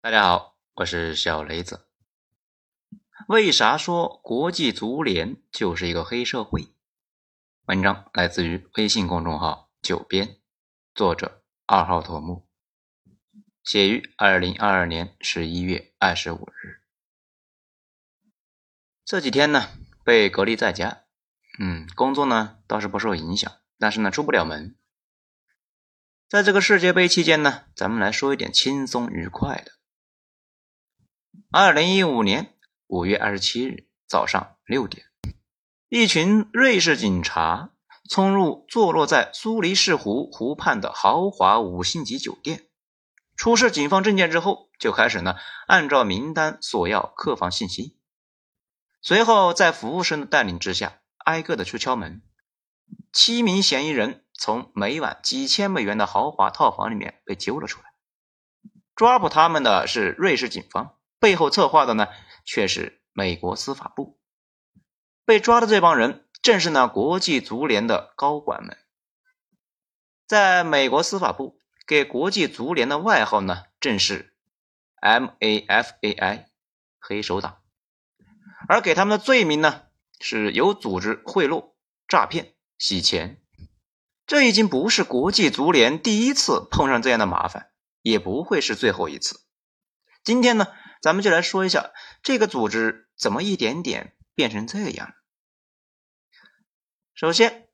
大家好，我是小雷子。为啥说国际足联就是一个黑社会？文章来自于微信公众号“九编”，作者二号头目，写于二零二二年十一月二十五日。这几天呢，被隔离在家，嗯，工作呢倒是不受影响，但是呢出不了门。在这个世界杯期间呢，咱们来说一点轻松愉快的。二零一五年五月二十七日早上六点，一群瑞士警察冲入坐落在苏黎世湖湖畔的豪华五星级酒店，出示警方证件之后，就开始呢按照名单索要客房信息。随后，在服务生的带领之下，挨个的去敲门。七名嫌疑人从每晚几千美元的豪华套房里面被揪了出来。抓捕他们的是瑞士警方。背后策划的呢，却是美国司法部。被抓的这帮人，正是那国际足联的高管们。在美国司法部给国际足联的外号呢，正是 MAFAI 黑手党，而给他们的罪名呢，是有组织贿赂、诈骗、洗钱。这已经不是国际足联第一次碰上这样的麻烦，也不会是最后一次。今天呢？咱们就来说一下这个组织怎么一点点变成这样。首先，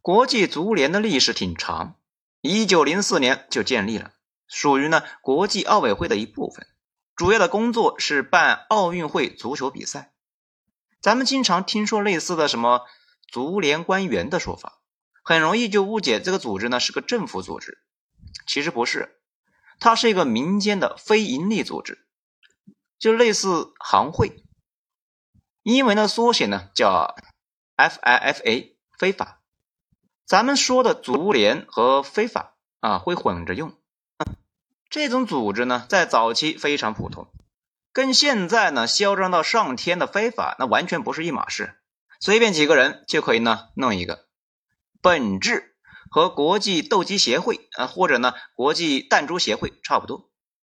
国际足联的历史挺长，一九零四年就建立了，属于呢国际奥委会的一部分，主要的工作是办奥运会足球比赛。咱们经常听说类似的什么足联官员的说法，很容易就误解这个组织呢是个政府组织，其实不是，它是一个民间的非营利组织。就类似行会，英文的缩写呢叫 FIFA，非法。咱们说的足联和非法啊会混着用。这种组织呢在早期非常普通，跟现在呢嚣张到上天的非法那完全不是一码事。随便几个人就可以呢弄一个，本质和国际斗鸡协会啊或者呢国际弹珠协会差不多，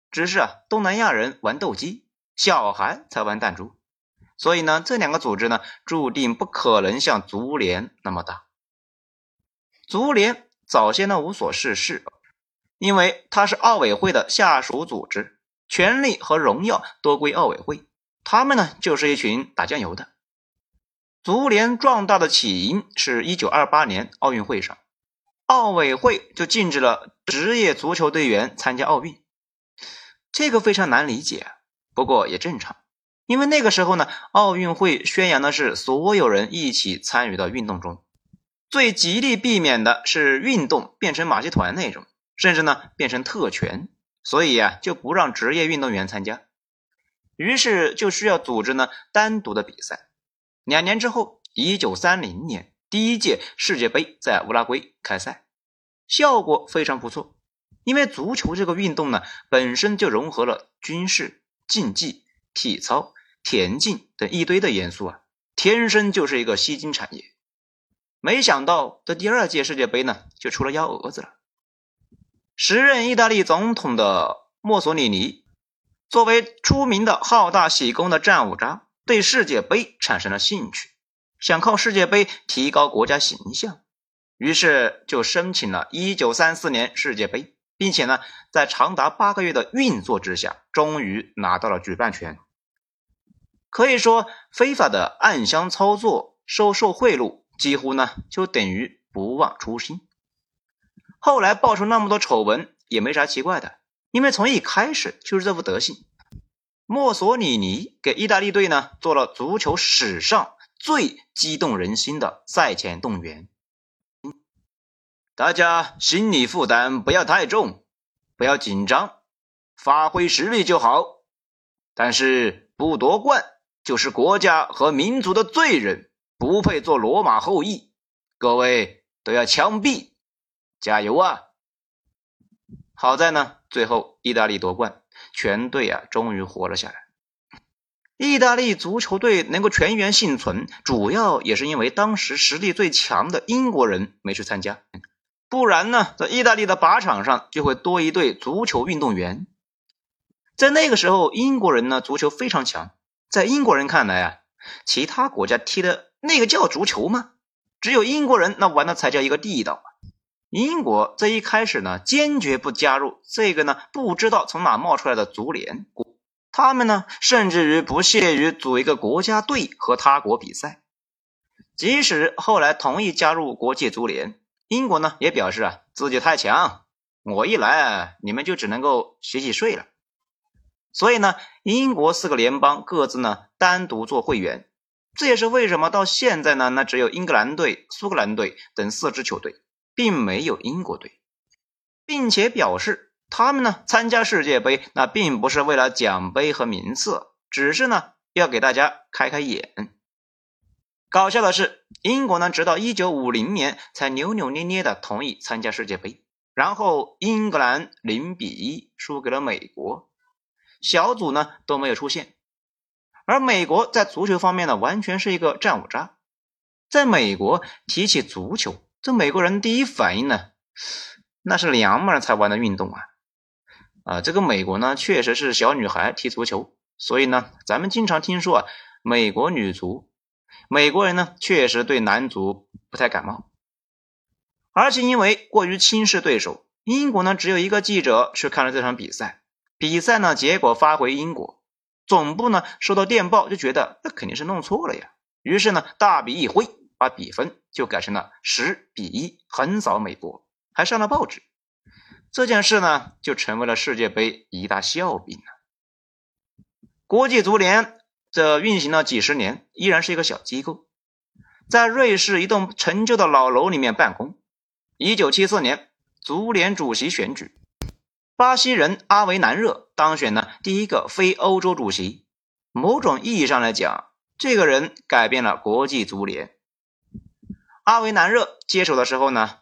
只是啊东南亚人玩斗鸡。小孩才玩弹珠，所以呢，这两个组织呢，注定不可能像足联那么大。足联早先呢无所事事，因为它是奥委会的下属组织，权力和荣耀都归奥委会，他们呢就是一群打酱油的。足联壮大的起因是一九二八年奥运会上，奥委会就禁止了职业足球队员参加奥运，这个非常难理解。不过也正常，因为那个时候呢，奥运会宣扬的是所有人一起参与到运动中，最极力避免的是运动变成马戏团那种，甚至呢变成特权，所以啊就不让职业运动员参加，于是就需要组织呢单独的比赛。两年之后，一九三零年第一届世界杯在乌拉圭开赛，效果非常不错，因为足球这个运动呢本身就融合了军事。竞技、体操、田径等一堆的元素啊，天生就是一个吸金产业。没想到这第二届世界杯呢，就出了幺蛾子了。时任意大利总统的墨索里尼，作为出名的好大喜功的战五渣，对世界杯产生了兴趣，想靠世界杯提高国家形象，于是就申请了1934年世界杯。并且呢，在长达八个月的运作之下，终于拿到了举办权。可以说，非法的暗箱操作、收受贿赂，几乎呢就等于不忘初心。后来爆出那么多丑闻，也没啥奇怪的，因为从一开始就是这副德行。墨索里尼给意大利队呢做了足球史上最激动人心的赛前动员。大家心理负担不要太重，不要紧张，发挥实力就好。但是不夺冠就是国家和民族的罪人，不配做罗马后裔。各位都要枪毙，加油啊！好在呢，最后意大利夺冠，全队啊终于活了下来。意大利足球队能够全员幸存，主要也是因为当时实力最强的英国人没去参加。不然呢，在意大利的靶场上就会多一队足球运动员。在那个时候，英国人呢足球非常强，在英国人看来啊，其他国家踢的那个叫足球吗？只有英国人那玩的才叫一个地道。英国这一开始呢，坚决不加入这个呢不知道从哪冒出来的足联，他们呢甚至于不屑于组一个国家队和他国比赛。即使后来同意加入国际足联，英国呢也表示啊自己太强，我一来啊你们就只能够洗洗睡了。所以呢，英国四个联邦各自呢单独做会员，这也是为什么到现在呢，那只有英格兰队、苏格兰队等四支球队，并没有英国队，并且表示他们呢参加世界杯那并不是为了奖杯和名次，只是呢要给大家开开眼。搞笑的是，英国呢直到一九五零年才扭扭捏捏的同意参加世界杯，然后英格兰零比一输给了美国。小组呢都没有出现，而美国在足球方面呢完全是一个战五渣。在美国提起足球，这美国人第一反应呢，那是娘们儿才玩的运动啊！啊，这个美国呢确实是小女孩踢足球，所以呢咱们经常听说啊美国女足，美国人呢确实对男足不太感冒，而且因为过于轻视对手，英国呢只有一个记者去看了这场比赛。比赛呢，结果发回英国总部呢，收到电报就觉得那肯定是弄错了呀，于是呢，大笔一挥，把比分就改成了十比一，横扫美国，还上了报纸。这件事呢，就成为了世界杯一大笑柄了。国际足联这运行了几十年，依然是一个小机构，在瑞士一栋陈旧的老楼里面办公。一九七四年，足联主席选举。巴西人阿维南热当选了第一个非欧洲主席。某种意义上来讲，这个人改变了国际足联。阿维南热接手的时候呢，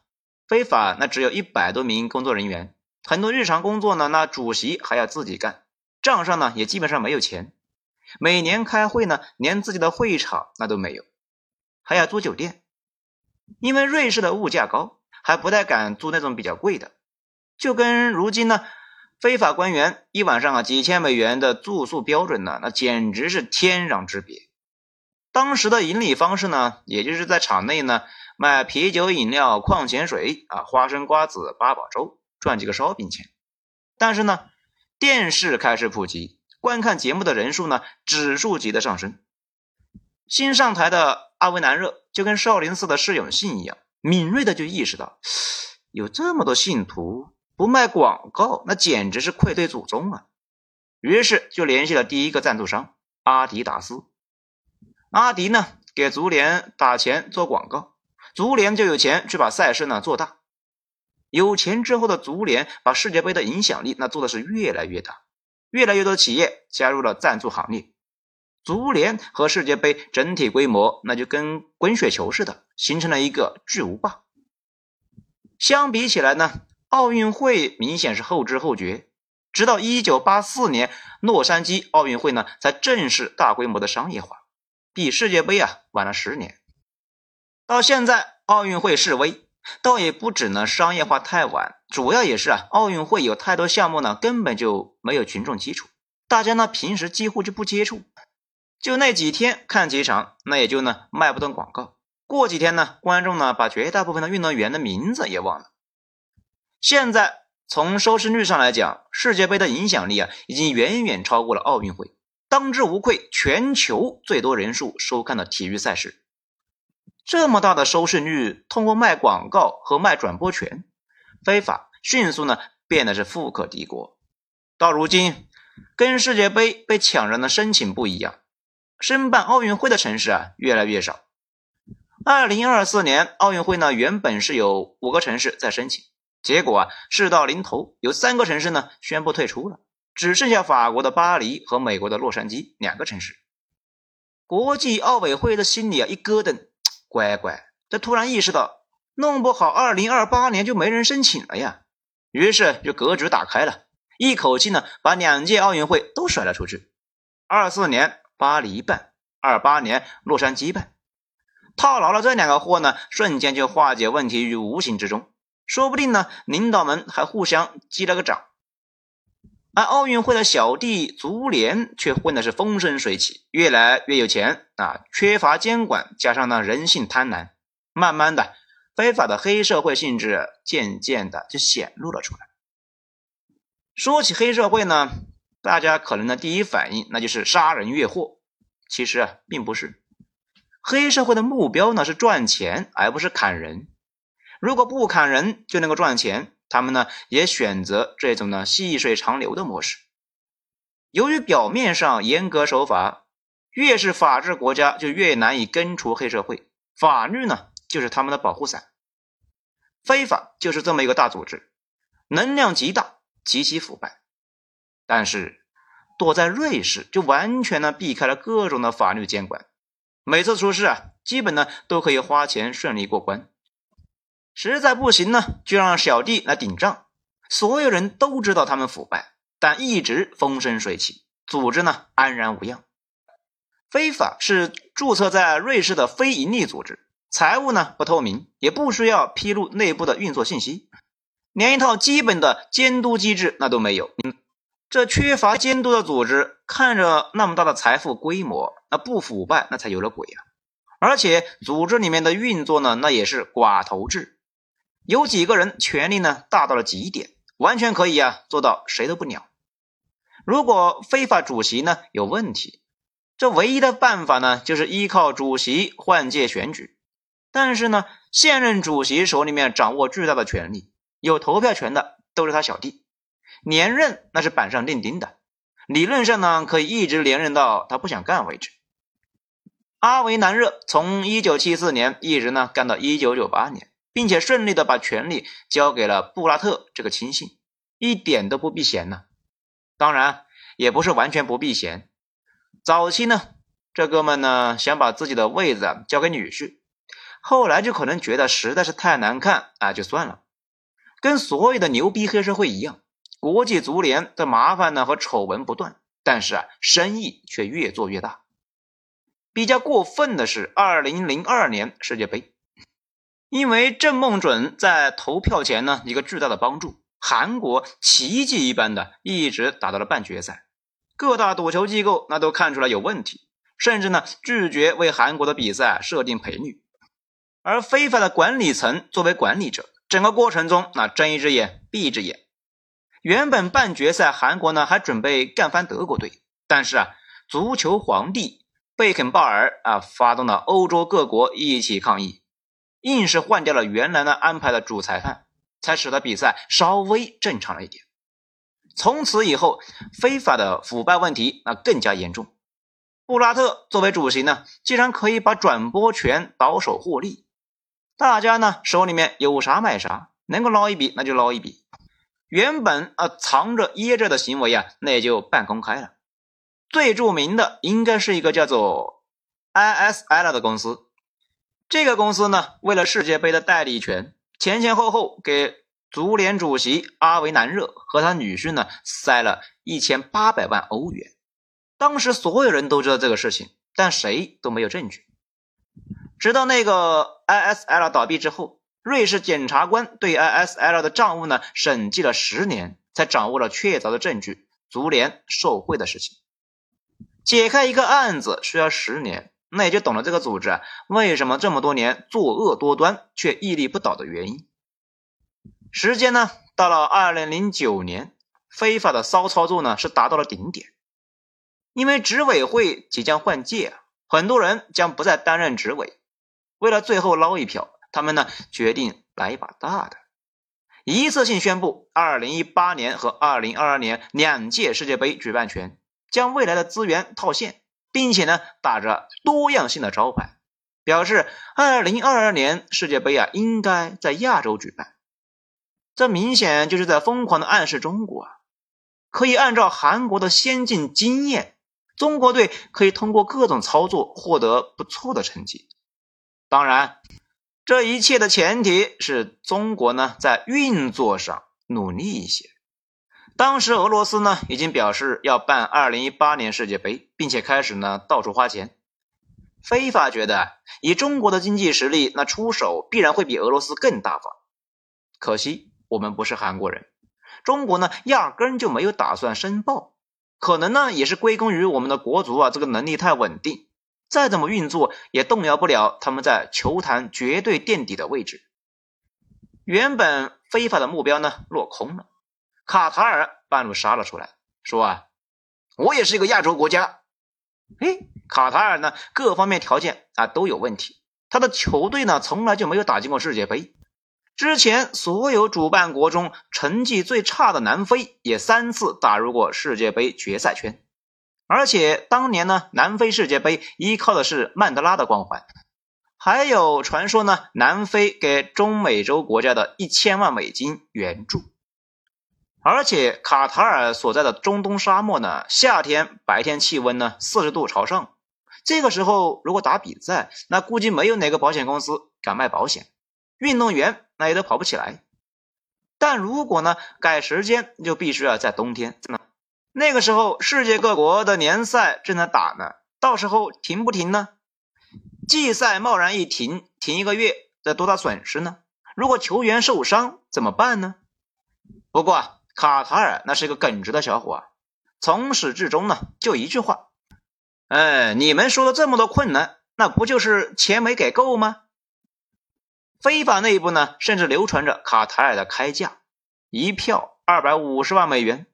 非法那只有一百多名工作人员，很多日常工作呢，那主席还要自己干，账上呢也基本上没有钱。每年开会呢，连自己的会场那都没有，还要租酒店。因为瑞士的物价高，还不太敢租那种比较贵的。就跟如今呢，非法官员一晚上啊几千美元的住宿标准呢，那简直是天壤之别。当时的盈利方式呢，也就是在场内呢卖啤酒、饮料、矿泉水啊、花生、瓜子、八宝粥，赚几个烧饼钱。但是呢，电视开始普及，观看节目的人数呢指数级的上升。新上台的阿维南热就跟少林寺的释永信一样，敏锐的就意识到有这么多信徒。不卖广告，那简直是愧对祖宗啊！于是就联系了第一个赞助商阿迪达斯。阿迪呢给足联打钱做广告，足联就有钱去把赛事呢做大。有钱之后的足联把世界杯的影响力那做的是越来越大，越来越多企业加入了赞助行列。足联和世界杯整体规模那就跟滚雪球似的，形成了一个巨无霸。相比起来呢？奥运会明显是后知后觉，直到一九八四年洛杉矶奥运会呢，才正式大规模的商业化，比世界杯啊晚了十年。到现在奥运会示威，倒也不止呢商业化太晚，主要也是啊奥运会有太多项目呢根本就没有群众基础，大家呢平时几乎就不接触，就那几天看几场，那也就呢卖不动广告。过几天呢，观众呢把绝大部分的运动员的名字也忘了。现在从收视率上来讲，世界杯的影响力啊，已经远远超过了奥运会，当之无愧全球最多人数收看的体育赛事。这么大的收视率，通过卖广告和卖转播权，非法迅速呢变得是富可敌国。到如今，跟世界杯被抢人的申请不一样，申办奥运会的城市啊越来越少。二零二四年奥运会呢，原本是有五个城市在申请。结果啊，事到临头，有三个城市呢宣布退出了，只剩下法国的巴黎和美国的洛杉矶两个城市。国际奥委会的心里啊一咯噔，乖乖，这突然意识到，弄不好二零二八年就没人申请了呀。于是就格局打开了，一口气呢把两届奥运会都甩了出去。二四年巴黎办，二八年洛杉矶办，套牢了这两个货呢，瞬间就化解问题于无形之中。说不定呢，领导们还互相击了个掌。而奥运会的小弟足联却混的是风生水起，越来越有钱啊！缺乏监管，加上呢人性贪婪，慢慢的，非法的黑社会性质渐渐的就显露了出来。说起黑社会呢，大家可能的第一反应那就是杀人越货，其实啊并不是。黑社会的目标呢是赚钱，而不是砍人。如果不砍人就能够赚钱，他们呢也选择这种呢细水长流的模式。由于表面上严格守法，越是法治国家就越难以根除黑社会。法律呢就是他们的保护伞。非法就是这么一个大组织，能量极大，极其腐败。但是躲在瑞士就完全呢避开了各种的法律监管。每次出事啊，基本呢都可以花钱顺利过关。实在不行呢，就让小弟来顶账。所有人都知道他们腐败，但一直风生水起，组织呢安然无恙。非法是注册在瑞士的非营利组织，财务呢不透明，也不需要披露内部的运作信息，连一套基本的监督机制那都没有。这缺乏监督的组织，看着那么大的财富规模，那不腐败那才有了鬼啊！而且组织里面的运作呢，那也是寡头制，有几个人权力呢大到了极点，完全可以啊做到谁都不鸟。如果非法主席呢有问题，这唯一的办法呢就是依靠主席换届选举，但是呢现任主席手里面掌握巨大的权力，有投票权的都是他小弟。连任那是板上钉钉的，理论上呢可以一直连任到他不想干为止。阿维南热从一九七四年一直呢干到一九九八年，并且顺利的把权力交给了布拉特这个亲信，一点都不避嫌呢。当然也不是完全不避嫌，早期呢这哥们呢想把自己的位子交给女婿，后来就可能觉得实在是太难看啊，就算了。跟所有的牛逼黑社会一样。国际足联的麻烦呢和丑闻不断，但是啊，生意却越做越大。比较过分的是，二零零二年世界杯，因为郑梦准在投票前呢一个巨大的帮助，韩国奇迹一般的一直打到了半决赛。各大赌球机构那都看出来有问题，甚至呢拒绝为韩国的比赛设定赔率。而非法的管理层作为管理者，整个过程中那睁一只眼闭一只眼。原本半决赛韩国呢还准备干翻德国队，但是啊，足球皇帝贝肯鲍尔啊发动了欧洲各国一起抗议，硬是换掉了原来呢安排的主裁判，才使得比赛稍微正常了一点。从此以后，非法的腐败问题那更加严重。布拉特作为主席呢，既然可以把转播权倒手获利，大家呢手里面有啥买啥，能够捞一笔那就捞一笔。原本啊藏着掖着的行为啊，那也就半公开了。最著名的应该是一个叫做 ISL 的公司。这个公司呢，为了世界杯的代理权，前前后后给足联主席阿维南热和他女婿呢塞了一千八百万欧元。当时所有人都知道这个事情，但谁都没有证据。直到那个 ISL 倒闭之后。瑞士检察官对 ISL 的账务呢审计了十年，才掌握了确凿的证据，足联受贿的事情。解开一个案子需要十年，那也就懂了这个组织为什么这么多年作恶多端却屹立不倒的原因。时间呢到了二零零九年，非法的骚操作呢是达到了顶点，因为执委会即将换届，很多人将不再担任执委，为了最后捞一票。他们呢决定来一把大的，一次性宣布二零一八年和二零二二年两届世界杯举办权，将未来的资源套现，并且呢打着多样性的招牌，表示二零二二年世界杯啊应该在亚洲举办。这明显就是在疯狂的暗示中国啊，可以按照韩国的先进经验，中国队可以通过各种操作获得不错的成绩。当然。这一切的前提是中国呢在运作上努力一些。当时俄罗斯呢已经表示要办二零一八年世界杯，并且开始呢到处花钱。非法觉得以中国的经济实力，那出手必然会比俄罗斯更大方。可惜我们不是韩国人，中国呢压根就没有打算申报，可能呢也是归功于我们的国足啊这个能力太稳定，再怎么运作也动摇不了他们在球坛绝对垫底的位置。原本非法的目标呢落空了，卡塔尔半路杀了出来，说啊，我也是一个亚洲国家。哎，卡塔尔呢各方面条件啊都有问题，他的球队呢从来就没有打进过世界杯。之前所有主办国中成绩最差的南非也三次打入过世界杯决赛圈，而且当年呢南非世界杯依靠的是曼德拉的光环。还有传说呢，南非给中美洲国家的一千万美金援助，而且卡塔尔所在的中东沙漠呢，夏天白天气温呢四十度朝上，这个时候如果打比赛，那估计没有哪个保险公司敢卖保险，运动员那也都跑不起来。但如果呢改时间，就必须要在冬天，那个时候世界各国的联赛正在打呢，到时候停不停呢？季赛贸然一停，停一个月，这多大损失呢？如果球员受伤怎么办呢？不过卡塔尔那是一个耿直的小伙，从始至终呢就一句话：哎，你们说了这么多困难，那不就是钱没给够吗？非法内部呢，甚至流传着卡塔尔的开价，一票二百五十万美元。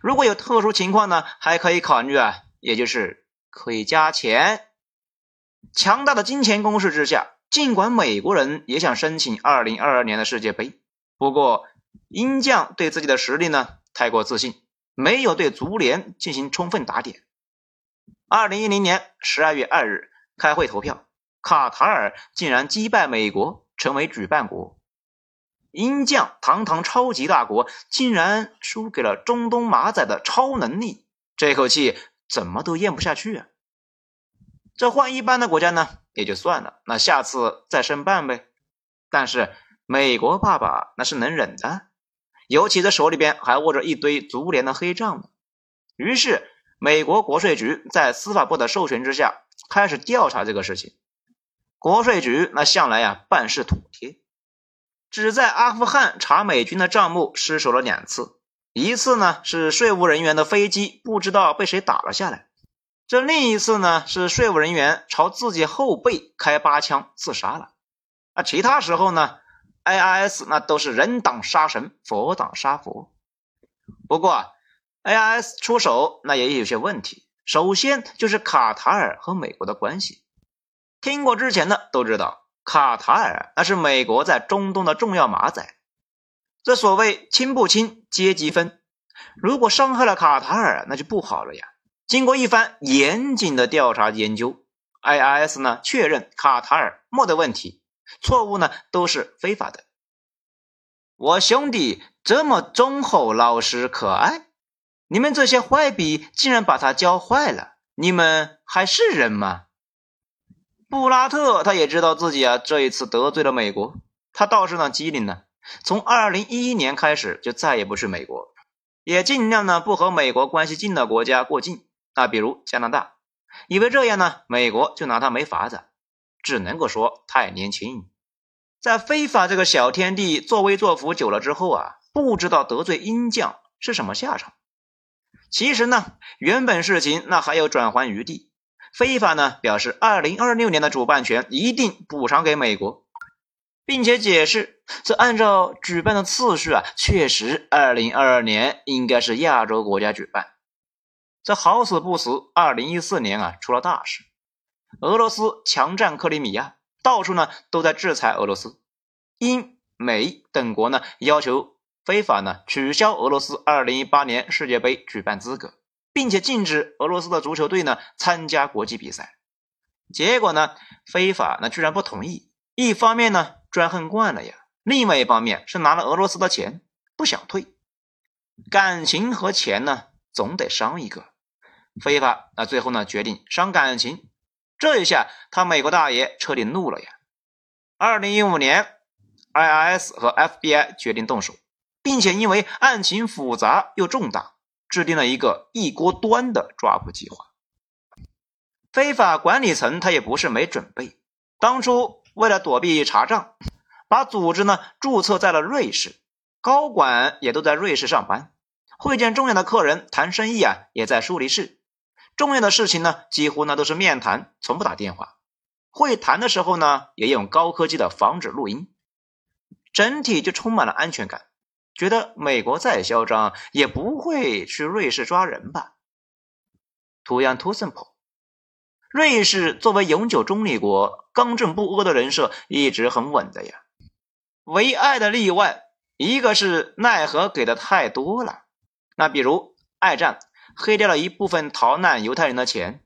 如果有特殊情况呢，还可以考虑啊，也就是可以加钱。强大的金钱攻势之下，尽管美国人也想申请2022年的世界杯，不过鹰将对自己的实力呢太过自信，没有对足联进行充分打点。2010年12月2日开会投票，卡塔尔竟然击败美国成为举办国，鹰将堂堂超级大国竟然输给了中东马仔的超能力，这口气怎么都咽不下去啊！这换一般的国家呢，也就算了，那下次再申办呗。但是美国爸爸那是能忍的，尤其在手里边还握着一堆足联的黑账呢。于是美国国税局在司法部的授权之下，开始调查这个事情。国税局那向来呀办事妥帖，只在阿富汗查美军的账目失手了两次，一次呢是税务人员的飞机不知道被谁打了下来。这另一次呢，是税务人员朝自己后背开八枪自杀了。啊，其他时候呢，AIS 那都是人挡杀神，佛挡杀佛。不过，AIS 出手那也有些问题。首先就是卡塔尔和美国的关系，听过之前的都知道，卡塔尔那是美国在中东的重要马仔。这所谓亲不亲，阶级分，如果伤害了卡塔尔，那就不好了呀。经过一番严谨的调查研究，IIS 呢确认卡塔尔没得问题，错误呢都是非法的。我兄弟这么忠厚老实可爱，你们这些坏逼竟然把他教坏了，你们还是人吗？布拉特他也知道自己啊这一次得罪了美国，他倒是呢机灵呢，从二零一一年开始就再也不去美国，也尽量呢不和美国关系近的国家过境。那比如加拿大，以为这样呢，美国就拿他没法子，只能够说太年轻，在非法这个小天地作威作福久了之后啊，不知道得罪鹰将是什么下场。其实呢，原本事情那还有转圜余地，非法呢表示二零二六年的主办权一定补偿给美国，并且解释这按照举办的次序啊，确实二零二二年应该是亚洲国家举办。这好死不死，二零一四年啊出了大事，俄罗斯强占克里米亚，到处呢都在制裁俄罗斯。英美等国呢要求非法呢取消俄罗斯二零一八年世界杯举办资格，并且禁止俄罗斯的足球队呢参加国际比赛。结果呢非法那居然不同意，一方面呢专横惯了呀，另外一方面是拿了俄罗斯的钱不想退，感情和钱呢总得伤一个。非法，那最后呢？决定伤感情，这一下他美国大爷彻底怒了呀！二零一五年，IRS 和 FBI 决定动手，并且因为案情复杂又重大，制定了一个一锅端的抓捕计划。非法管理层他也不是没准备，当初为了躲避查账，把组织呢注册在了瑞士，高管也都在瑞士上班，会见重要的客人谈生意啊，也在苏黎世。重要的事情呢，几乎呢都是面谈，从不打电话。会谈的时候呢，也用高科技的防止录音，整体就充满了安全感。觉得美国再嚣张，也不会去瑞士抓人吧？图样 too simple。瑞士作为永久中立国，刚正不阿的人设一直很稳的呀。唯爱的例外，一个是奈何给的太多了。那比如爱战黑掉了一部分逃难犹太人的钱，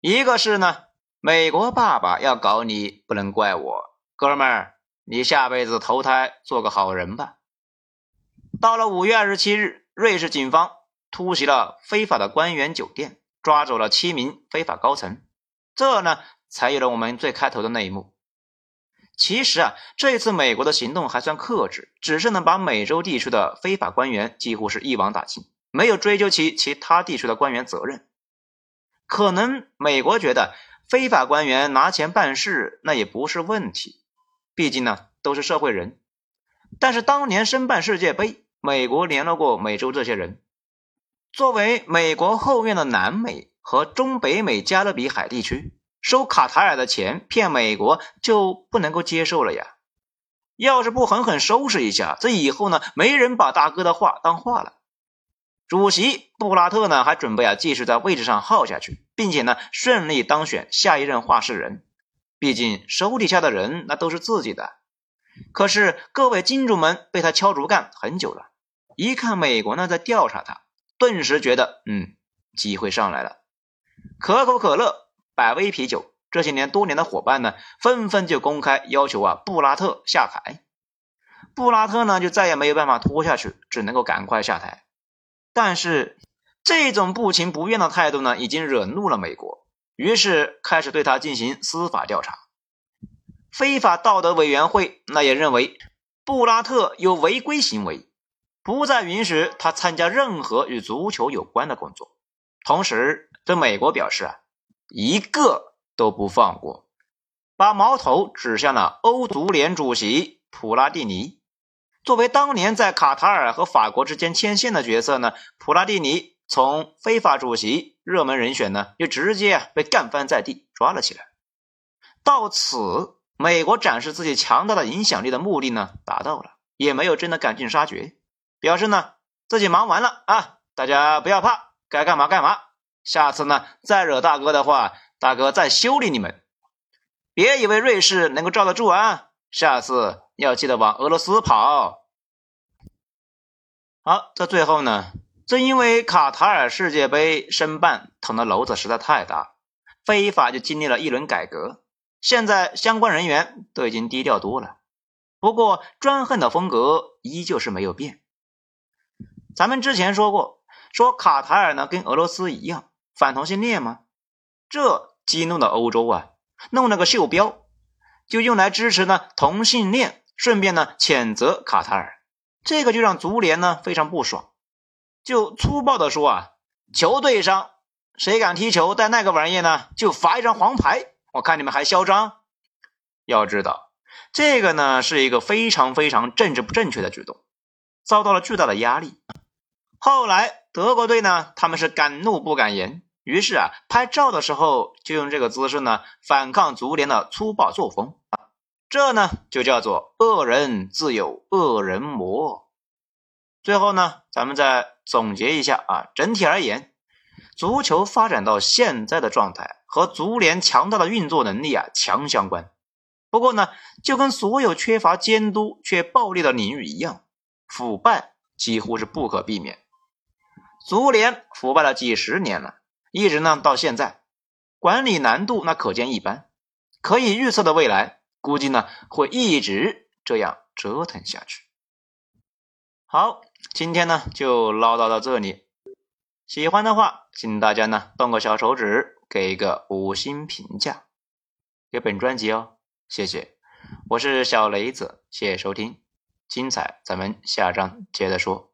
一个是呢，美国爸爸要搞你，不能怪我，哥们儿，你下辈子投胎做个好人吧。到了五月二十七日，瑞士警方突袭了非法的官员酒店。抓走了七名非法高层，这呢才有了我们最开头的那一幕。其实啊，这次美国的行动还算克制，只是能把美洲地区的非法官员几乎是一网打尽，没有追究其其他地区的官员责任。可能美国觉得非法官员拿钱办事那也不是问题，毕竟呢都是社会人。但是当年申办世界杯，美国联络过美洲这些人。作为美国后院的南美和中北美加勒比海地区，收卡塔尔的钱骗美国就不能够接受了呀！要是不狠狠收拾一下，这以后呢，没人把大哥的话当话了。主席布拉特呢，还准备啊继续在位置上耗下去，并且呢顺利当选下一任话事人。毕竟手底下的人那都是自己的。可是各位金主们被他敲竹杠很久了，一看美国呢在调查他。顿时觉得，嗯，机会上来了。可口可乐、百威啤酒这些年多年的伙伴呢，纷纷就公开要求啊，布拉特下台。布拉特呢，就再也没有办法拖下去，只能够赶快下台。但是这种不情不愿的态度呢，已经惹怒了美国，于是开始对他进行司法调查。非法道德委员会那也认为布拉特有违规行为。不再允许他参加任何与足球有关的工作，同时对美国表示啊，一个都不放过，把矛头指向了欧足联主席普拉蒂尼。作为当年在卡塔尔和法国之间牵线的角色呢，普拉蒂尼从非法主席热门人选呢，就直接被干翻在地，抓了起来。到此，美国展示自己强大的影响力的目的呢，达到了，也没有真的赶尽杀绝。表示呢自己忙完了啊，大家不要怕，该干嘛干嘛。下次呢再惹大哥的话，大哥再修理你们。别以为瑞士能够罩得住啊，下次要记得往俄罗斯跑。好，这最后呢，正因为卡塔尔世界杯申办捅的篓子实在太大，非法就经历了一轮改革，现在相关人员都已经低调多了，不过专横的风格依旧是没有变。咱们之前说过，说卡塔尔呢跟俄罗斯一样反同性恋吗？这激怒了欧洲啊，弄了个袖标，就用来支持呢同性恋，顺便呢谴责卡塔尔。这个就让足联呢非常不爽，就粗暴的说啊，球队上谁敢踢球带那个玩意呢，就罚一张黄牌。我看你们还嚣张。要知道，这个呢是一个非常非常政治不正确的举动，遭到了巨大的压力。后来德国队呢，他们是敢怒不敢言，于是啊，拍照的时候就用这个姿势呢，反抗足联的粗暴作风这呢就叫做恶人自有恶人磨。最后呢，咱们再总结一下啊，整体而言，足球发展到现在的状态和足联强大的运作能力啊强相关。不过呢，就跟所有缺乏监督却暴利的领域一样，腐败几乎是不可避免。足联腐败了几十年了，一直呢到现在，管理难度那可见一斑。可以预测的未来，估计呢会一直这样折腾下去。好，今天呢就唠叨到这里。喜欢的话，请大家呢动个小手指，给一个五星评价，给本专辑哦，谢谢。我是小雷子，谢谢收听，精彩咱们下章接着说。